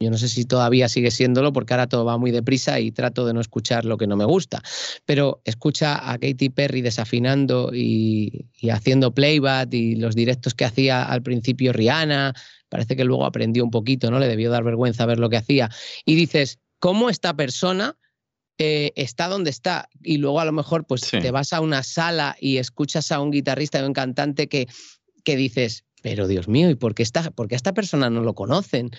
yo no sé si todavía sigue siéndolo porque ahora todo va muy deprisa y trato de no escuchar lo que no me gusta, pero escucha a Katy Perry desafinando y, haciendo playback y los directos que hacía al principio Rihanna, parece que luego aprendió un poquito, ¿no? Le debió dar vergüenza ver lo que hacía. Y dices, ¿cómo esta persona eh, está donde está. Y luego a lo mejor pues te vas a una sala y escuchas a un guitarrista y un cantante que, que dices, pero Dios mío, ¿y por qué, por a esta persona no lo conocen?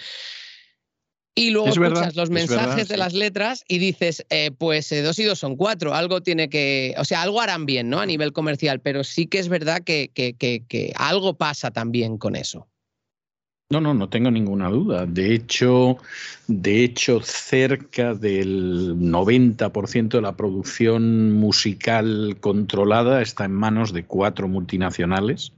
Y luego escuchas los mensajes de las letras y dices, eh, pues eh, dos y dos son cuatro, algo tiene que, o sea, algo harán bien, ¿no? A nivel comercial, pero sí que es verdad que, que, que algo pasa también con eso. No, no, no tengo ninguna duda. De hecho, de hecho, cerca del 90% de la producción musical controlada está en manos de cuatro multinacionales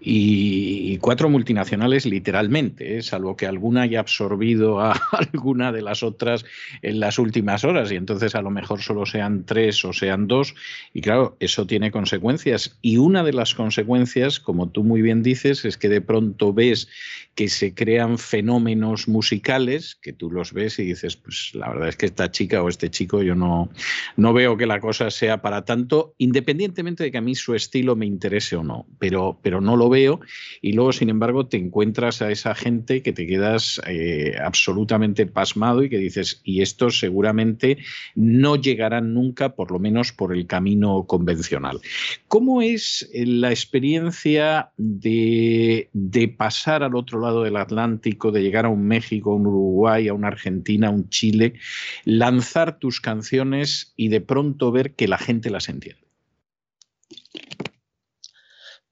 y, cuatro multinacionales literalmente, ¿eh? salvo que alguna haya absorbido a alguna de las otras en las últimas horas y entonces a lo mejor solo sean tres o sean dos. Y claro, eso tiene consecuencias. Y una de las consecuencias, como tú muy bien dices, es que de pronto ves que se crean fenómenos musicales que tú los ves y dices, pues la verdad es que esta chica o este chico yo no, no veo que la cosa sea para tanto, independientemente de que a mí su estilo me interese o no, pero pero, no lo veo. Y luego, sin embargo, te encuentras a esa gente que te quedas eh, absolutamente pasmado y que dices, y estos seguramente no llegarán nunca, por lo menos por el camino convencional. ¿Cómo es eh, la experiencia de, de pasar al otro lado del Atlántico, de llegar a un México, a un Uruguay, a una Argentina, a un Chile, lanzar tus canciones y de pronto ver que la gente las entiende?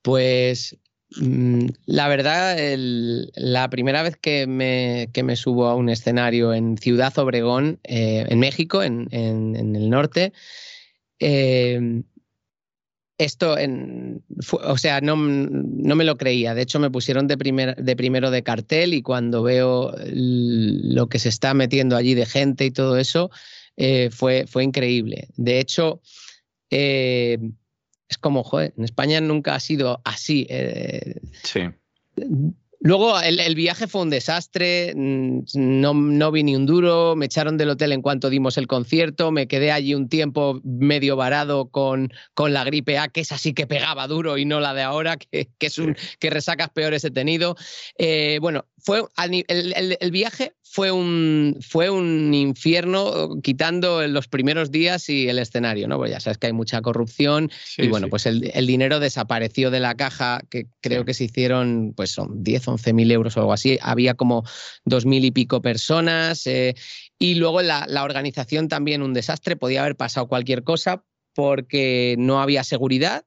Pues mm, la verdad, la primera vez que me, subo a un escenario en Ciudad Obregón, eh, en México, en, el norte, eh, esto, o sea, no, me lo creía. De hecho, me pusieron de, de primero de cartel y cuando veo lo que se está metiendo allí de gente y todo eso, eh, fue, fue increíble. De hecho, es como, joder, en España nunca ha sido así. Eh, sí. Luego el, el, viaje fue un desastre, mm, no, no, vi ni un duro, me echaron del hotel en cuanto dimos el concierto, me quedé allí un tiempo medio varado con, con la gripe A, que es sí que pegaba duro y no la de ahora, que, es un, que resacas peores he tenido. Eh, bueno, fue, el, el, viaje fue un, fue un infierno quitando los primeros días y el escenario, ¿no? Pues ya sabes que hay mucha corrupción y bueno, pues el, dinero desapareció de la caja, que creo que se hicieron, pues son 10 11.000 euros o algo así. Había como 2.000 y pico personas. Eh, y luego la, organización también un desastre. Podía haber pasado cualquier cosa porque no había seguridad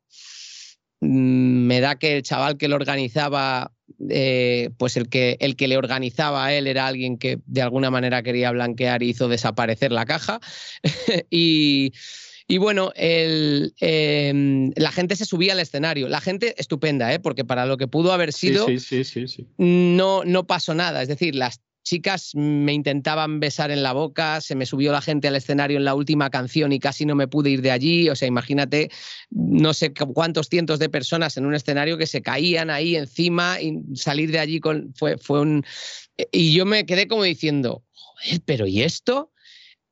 mm, me da que el chaval que lo organizaba, eh, pues el que, el que le organizaba a él era alguien que de alguna manera quería blanquear y hizo desaparecer la caja. y, bueno, el, em, la gente se subía al escenario. La gente estupenda, ¿eh? porque para lo que pudo haber sido, no, no pasó nada. Es decir, las chicas me intentaban besar en la boca, se me subió la gente al escenario en la última canción y casi no me pude ir de allí. O sea, imagínate, no sé cuántos cientos de personas en un escenario que se caían ahí encima y salir de allí con, fue, fue un... Y yo me quedé como diciendo, joder, pero ¿y esto?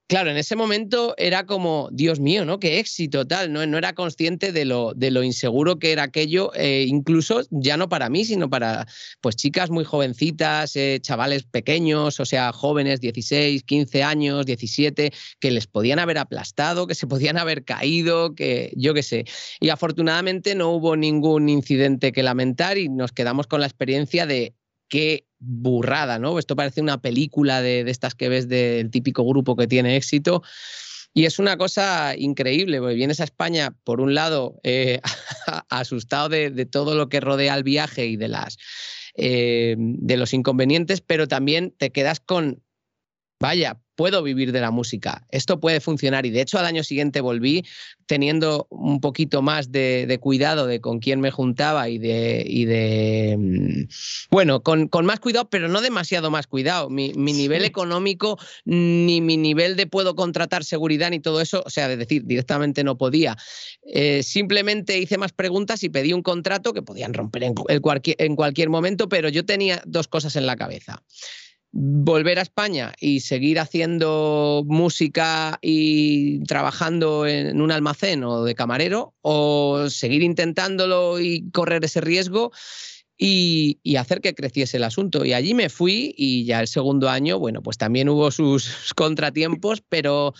Claro, en ese momento era como, Dios mío, ¿no? Qué éxito, tal. No, no era consciente de lo, de lo inseguro que era aquello, eh, incluso ya no para mí, sino para pues chicas muy jovencitas, eh, chavales pequeños, o sea, jóvenes, 16, 15 años, 17, que les podían haber aplastado, que se podían haber caído, que yo qué sé. Y afortunadamente no hubo ningún incidente que lamentar y nos quedamos con la experiencia de qué burrada, ¿no? Esto parece una película de, estas que ves del típico grupo que tiene éxito. Y es una cosa increíble, porque vienes a España, por un lado, eh, asustado de, todo lo que rodea el viaje y de, las, eh, de los inconvenientes, pero también te quedas con, vaya, puedo vivir de la música, esto puede funcionar. Y de hecho al año siguiente volví teniendo un poquito más de, cuidado de con quién me juntaba y de, y de mm, bueno, con, más cuidado, pero no demasiado más cuidado. Mi, nivel económico, ni mi nivel de puedo contratar seguridad, ni todo eso, o sea, de decir, directamente no podía. Eh, simplemente hice más preguntas y pedí un contrato que podían romper en, en cualquier momento, pero yo tenía dos cosas en la cabeza volver a España y seguir haciendo música y trabajando en un almacén o de camarero o seguir intentándolo y correr ese riesgo y, hacer que creciese el asunto. Y allí me fui y ya el segundo año, bueno, pues también hubo sus contratiempos, pero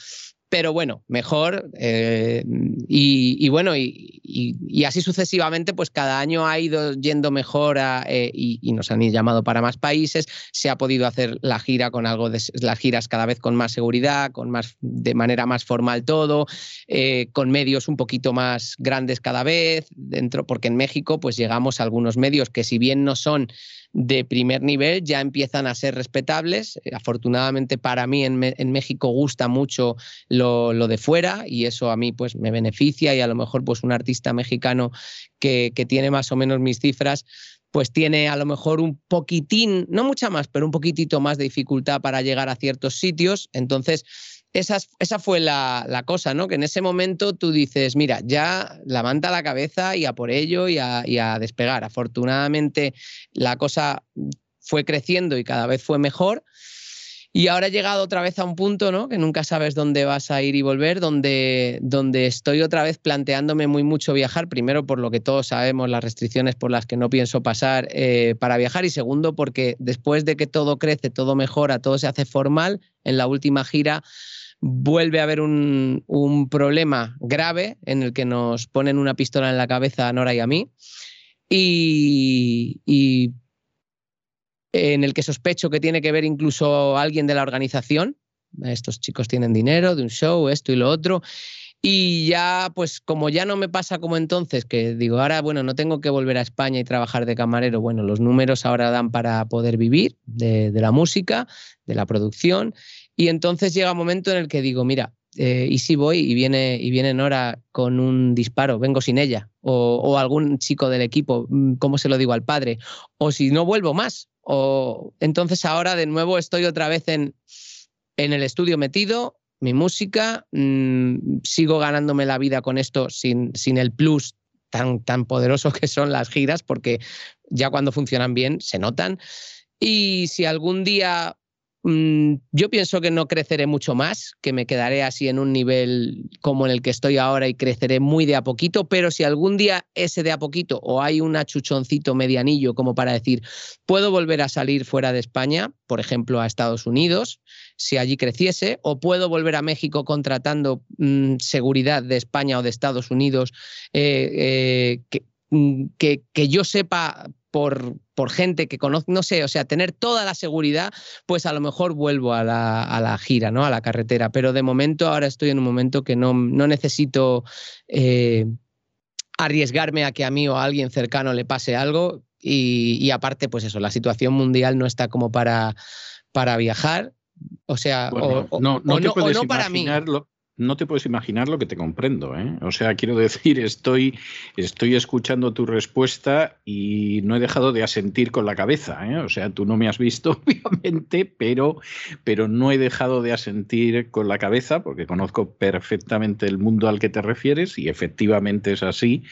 pero bueno, mejor. Eh, y, bueno, y, así sucesivamente, pues cada año ha ido yendo mejor eh, y, nos han llamado para más países. Se ha podido hacer la gira con algo de las giras cada vez con más seguridad, con más de manera más formal todo, eh, con medios un poquito más grandes cada vez dentro, porque en México pues llegamos a algunos medios que si bien no son de primer nivel ya empiezan a ser respetables. Eh, afortunadamente para mí en, México gusta mucho lo, de fuera y eso a mí pues me beneficia y a lo mejor pues un artista mexicano que, que tiene más o menos mis cifras pues tiene a lo mejor un poquitín, no mucha más, pero un poquitito más de dificultad para llegar a ciertos sitios. Entonces, esa, fue la, cosa, ¿no? Que en ese momento tú dices, mira, ya levanta la cabeza y a por ello y a, a despegar. Afortunadamente la cosa fue creciendo y cada vez fue mejor. Y ahora he llegado otra vez a un punto, ¿no? Que nunca sabes dónde vas a ir y volver, donde, donde estoy otra vez planteándome muy mucho viajar. Primero, por lo que todos sabemos, las restricciones por las que no pienso pasar eh, para viajar. Y segundo, porque después de que todo crece, todo mejora, todo se hace formal, en la última gira vuelve a haber un, problema grave en el que nos ponen una pistola en la cabeza a Nora y a mí. Y, en el que sospecho que tiene que ver incluso alguien de la organización. Estos chicos tienen dinero de un show, esto y lo otro. Y ya, pues como ya no me pasa como entonces, que digo, ahora, bueno, no tengo que volver a España y trabajar de camarero, bueno, los números ahora dan para poder vivir de la música, de la producción, y entonces llega un momento en el que digo, mira, eh, y si voy y viene, y viene Nora con un disparo, vengo sin ella, o, algún chico del equipo, mm, ¿cómo se lo digo al padre? O si no vuelvo más. O entonces ahora de nuevo estoy otra vez en, en el estudio metido, mi música, mm, sigo ganándome la vida con esto sin, sin el plus tan, tan poderoso que son las giras, porque ya cuando funcionan bien se notan. Y si algún día yo pienso que no creceré mucho más, que me quedaré así en un nivel como en el que estoy ahora y creceré muy de a poquito, pero si algún día ese de a poquito o hay un achuchoncito medianillo como para decir, puedo volver a salir fuera de España, por ejemplo, a Estados Unidos, si allí creciese, o puedo volver a México contratando mm, seguridad de España o de Estados Unidos, eh, eh, mm, que yo sepa por, por gente que conozco, no sé, o sea, tener toda la seguridad, pues a lo mejor vuelvo a la, gira, ¿no? A la carretera. Pero de momento, ahora estoy en un momento que no, necesito eh, arriesgarme a que a mí o a alguien cercano le pase algo. Y, aparte, pues eso, la situación mundial no está como para, para viajar. O sea, no, no, para mí. No te puedes imaginar lo que te comprendo. ¿eh? O sea, quiero decir, estoy, estoy escuchando tu respuesta y no he dejado de asentir con la cabeza. ¿eh? O sea, tú no me has visto, obviamente, pero, pero no he dejado de asentir con la cabeza porque conozco perfectamente el mundo al que te refieres y efectivamente es así.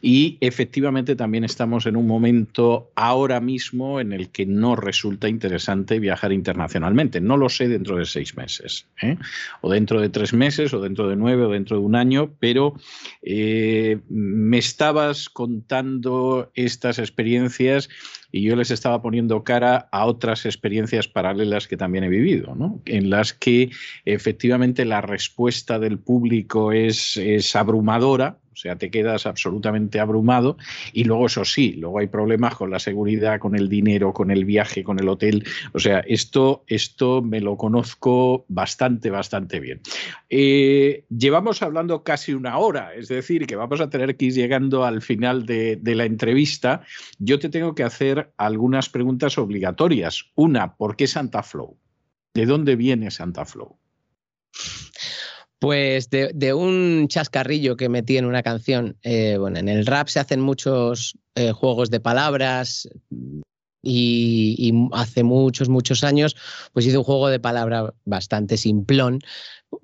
Y efectivamente también estamos en un momento ahora mismo en el que no resulta interesante viajar internacionalmente. No lo sé dentro de seis meses ¿eh? o dentro de tres meses o dentro de nueve o dentro de un año, pero eh, me estabas contando estas experiencias y yo les estaba poniendo cara a otras experiencias paralelas que también he vivido, en las que efectivamente la respuesta del público es, es abrumadora, sea, te quedas absolutamente abrumado y luego eso sí, luego hay problemas con la seguridad, con el dinero, con el viaje, con el hotel. O sea, esto, esto me lo conozco bastante, bastante bien. Eh, llevamos hablando casi una hora, es decir, que vamos a tener que ir llegando al final de, de la entrevista. Yo te tengo que hacer algunas preguntas obligatorias. Una, ¿por qué Santa Flow? ¿De dónde viene Santa Flow? Pues de, un chascarrillo que metí en una canción. Eh, bueno, en el rap se hacen muchos eh, juegos de palabras y, y, hace muchos, muchos años, pues hice un juego de palabras bastante simplón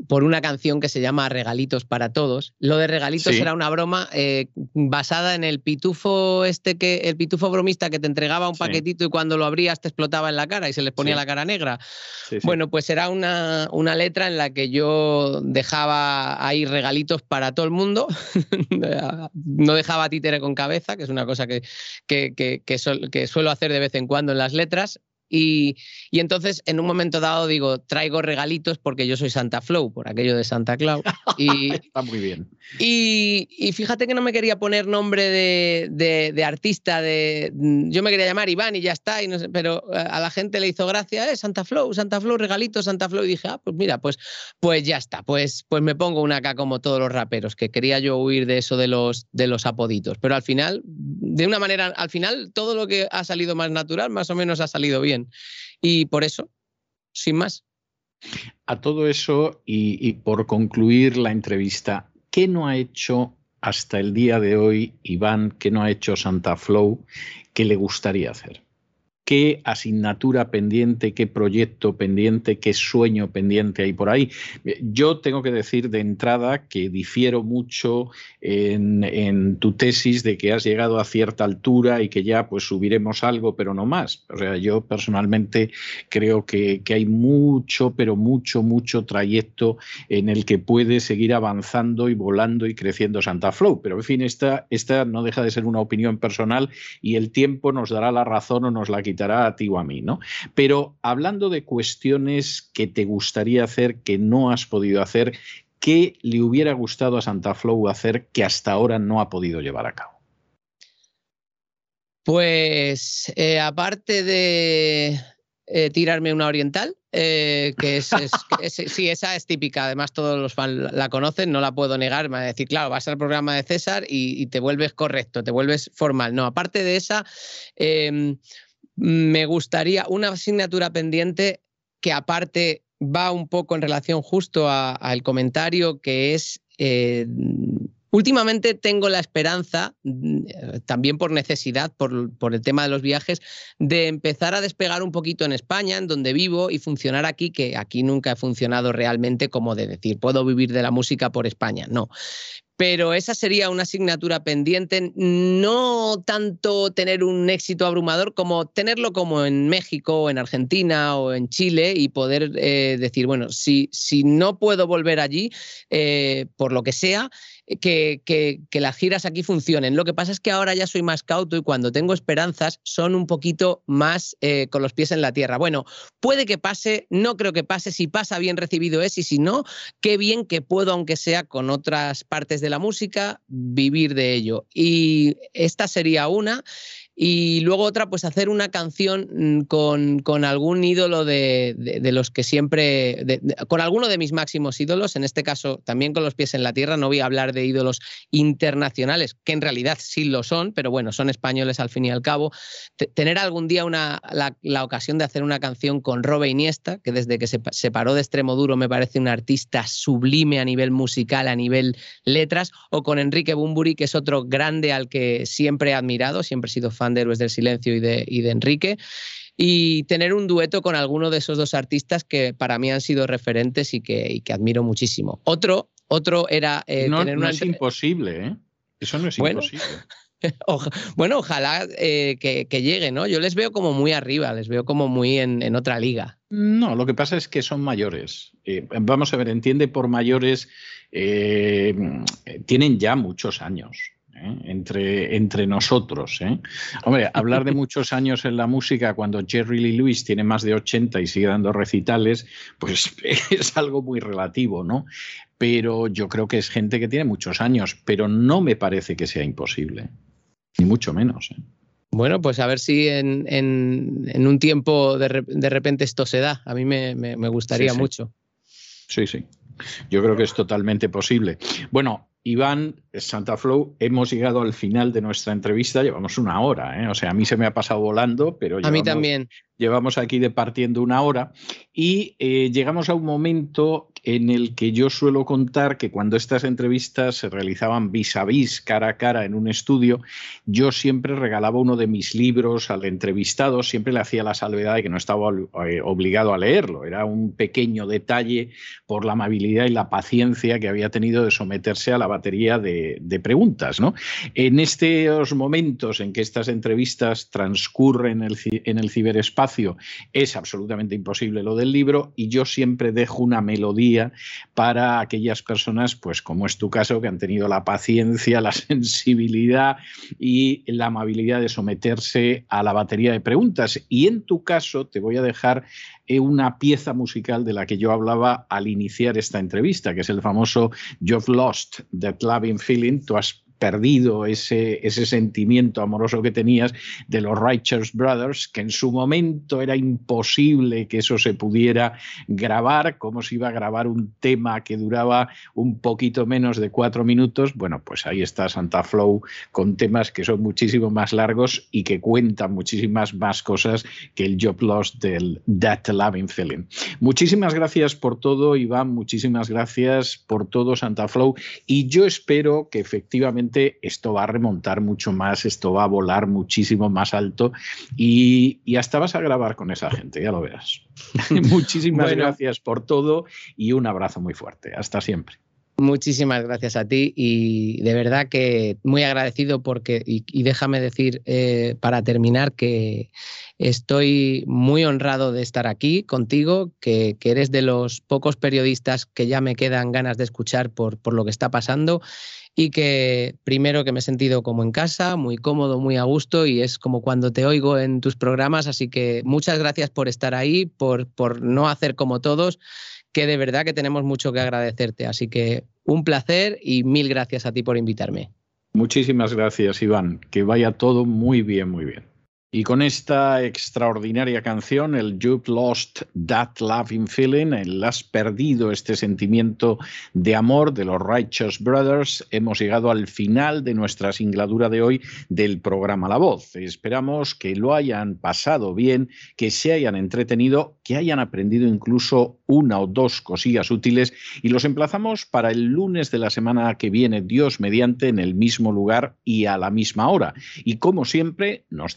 por una canción que se llama Regalitos para Todos. Lo de regalitos era una broma eh, basada en el pitufo este que el pitufo bromista que te entregaba un paquetito y cuando lo abrías te explotaba en la cara y se les ponía la cara negra. Bueno, pues era una, una, letra en la que yo dejaba ahí regalitos para todo el mundo. no dejaba títere con cabeza, que es una cosa que, que, que, que suelo hacer de vez en cuando en las letras. Y, entonces, en un momento dado, digo, traigo regalitos porque yo soy Santa Flow, por aquello de Santa Claus. Y, Está muy bien. Y, fíjate que no me quería poner nombre de, artista, de, yo me quería llamar Iván y ya está, y no sé, pero a la gente le hizo gracia, eh, Santa Flow, Santa Flow, regalitos, Santa Flow. Y dije, ah, pues mira, pues, pues ya está, pues, pues me pongo una acá como todos los raperos, que quería yo huir de eso de los, de los apoditos. Pero al final, de una manera, al final, todo lo que ha salido más natural, más o menos ha salido bien. Y por eso, sin más. A todo eso, y, y por concluir la entrevista, ¿qué no ha hecho hasta el día de hoy Iván, qué no ha hecho Santa Flow, que le gustaría hacer? Qué asignatura pendiente, qué proyecto pendiente, qué sueño pendiente hay por ahí. Yo tengo que decir de entrada que difiero mucho en, tu tesis de que has llegado a cierta altura y que ya pues subiremos algo, pero no más. O sea, yo personalmente creo que, hay mucho, pero mucho, mucho trayecto en el que puede seguir avanzando y volando y creciendo Santa Flow. Pero en fin, esta, esta no deja de ser una opinión personal y el tiempo nos dará la razón o nos la quitará a ti o a mí, ¿no? Pero hablando de cuestiones que te gustaría hacer, que no has podido hacer, ¿qué le hubiera gustado a Santa Flow hacer que hasta ahora no ha podido llevar a cabo? Pues eh, aparte de eh, tirarme una oriental, eh, que es, sí, esa es típica, además todos los fans la conocen, no la puedo negar, me va a decir, claro, vas al programa de César y, y, te vuelves correcto, te vuelves formal. No, aparte de esa, em, me gustaría una asignatura pendiente que aparte va un poco en relación justo al comentario que es... Eh, últimamente tengo la esperanza, mm, también por necesidad, por, por, el tema de los viajes, de empezar a despegar un poquito en España, en donde vivo, y funcionar aquí, que aquí nunca he funcionado realmente como de decir, puedo vivir de la música por España. No pero esa sería una asignatura pendiente, no tanto tener un éxito abrumador como tenerlo como en México o en Argentina o en Chile y poder eh, decir, bueno, si, si no puedo volver allí, eh, por lo que sea, que, que, las giras aquí funcionen. Lo que pasa es que ahora ya soy más cauto y cuando tengo esperanzas son un poquito más eh, con los pies en la tierra. Bueno, puede que pase, no creo que pase, si pasa bien recibido es y si no, qué bien que puedo, aunque sea con otras partes de la música, vivir de ello. Y esta sería una. Y luego otra, pues hacer una canción mm, con, con algún ídolo de, de, los que siempre, con alguno de mis máximos ídolos, en este caso también con los pies en la tierra, no voy a hablar de ídolos internacionales, que en realidad sí lo son, pero bueno, son españoles al fin y al cabo. tener algún día una, la, la, ocasión de hacer una canción con Robe Iniesta, que desde que se separó de Extremo Duro me parece un artista sublime a nivel musical, a nivel letras, o con Enrique Bumburi, que es otro grande al que siempre he admirado, siempre he sido fan de Héroes del Silencio y de, y de Enrique y tener un dueto con alguno de esos dos artistas que para mí han sido referentes y que, y que admiro muchísimo. Otro, otro era eh, no, tener una... es imposible, ¿eh? Eso no es imposible. bueno, ojalá eh, que, que, llegue, ¿no? Yo les veo como muy arriba, les veo como muy en, en otra liga. No, lo que pasa es que son mayores. Eh, vamos a ver, entiende por mayores, eh, tienen ya muchos años. ¿Eh? entre, entre nosotros. ¿eh? Hombre, hablar de muchos años en la música cuando Jerry Lee Lewis tiene más de 80 y sigue dando recitales, pues es algo muy relativo, ¿no? Pero yo creo que es gente que tiene muchos años, pero no me parece que sea imposible, ni mucho menos. ¿eh? Bueno, pues a ver si en, en, un tiempo de, de, repente esto se da. A mí me, me, me gustaría sí, sí. mucho. Sí, sí. Yo creo que es totalmente posible. Bueno, Iván, Santa Flow, hemos llegado al final de nuestra entrevista, llevamos una hora, ¿eh? o sea, a mí se me ha pasado volando, pero llevamos, a mí también. llevamos aquí departiendo una hora y eh, llegamos a un momento en el que yo suelo contar que cuando estas entrevistas se realizaban vis a vis, cara a cara, en un estudio, yo siempre regalaba uno de mis libros al entrevistado, siempre le hacía la salvedad de que no estaba eh, obligado a leerlo, era un pequeño detalle por la amabilidad y la paciencia que había tenido de someterse a la batería de, preguntas. En estos momentos en que estas entrevistas transcurren en el, en el ciberespacio, es absolutamente imposible lo del libro y yo siempre dejo una melodía para aquellas personas, pues como es tu caso, que han tenido la paciencia, la sensibilidad y la amabilidad de someterse a la batería de preguntas. Y en tu caso te voy a dejar eh, una pieza musical de la que yo hablaba al iniciar esta entrevista, que es el famoso You've Lost That Loving Feeling. Tú has perdido ese, ese sentimiento amoroso que tenías de los Righteous Brothers, que en su momento era imposible que eso se pudiera grabar, como se iba a grabar un tema que duraba un poquito menos de cuatro minutos. Bueno, pues ahí está Santa Flow con temas que son muchísimo más largos y que cuentan muchísimas más cosas que el Job Lost del That Loving Feeling. Muchísimas gracias por todo, Iván, muchísimas gracias por todo, Santa Flow, y yo espero que efectivamente esto va a remontar mucho más, esto va a volar muchísimo más alto y, y hasta vas a grabar con esa gente, ya lo verás. Muchísimas bueno. gracias por todo y un abrazo muy fuerte. Hasta siempre. Muchísimas gracias a ti y de verdad que muy agradecido porque, y, déjame decir eh, para terminar que estoy muy honrado de estar aquí contigo, que, que, eres de los pocos periodistas que ya me quedan ganas de escuchar por, por lo que está pasando y que primero que me he sentido como en casa, muy cómodo, muy a gusto y es como cuando te oigo en tus programas, así que muchas gracias por estar ahí, por, por no hacer como todos que de verdad que tenemos mucho que agradecerte. Así que un placer y mil gracias a ti por invitarme. Muchísimas gracias, Iván. Que vaya todo muy bien, muy bien. Y con esta extraordinaria canción, el You've Lost That Loving Feeling, el Has perdido este sentimiento de amor de los Righteous Brothers, hemos llegado al final de nuestra singladura de hoy del programa La Voz. Esperamos que lo hayan pasado bien, que se hayan entretenido, que hayan aprendido incluso una o dos cosillas útiles y los emplazamos para el lunes de la semana que viene, Dios mediante, en el mismo lugar y a la misma hora. Y como siempre, nos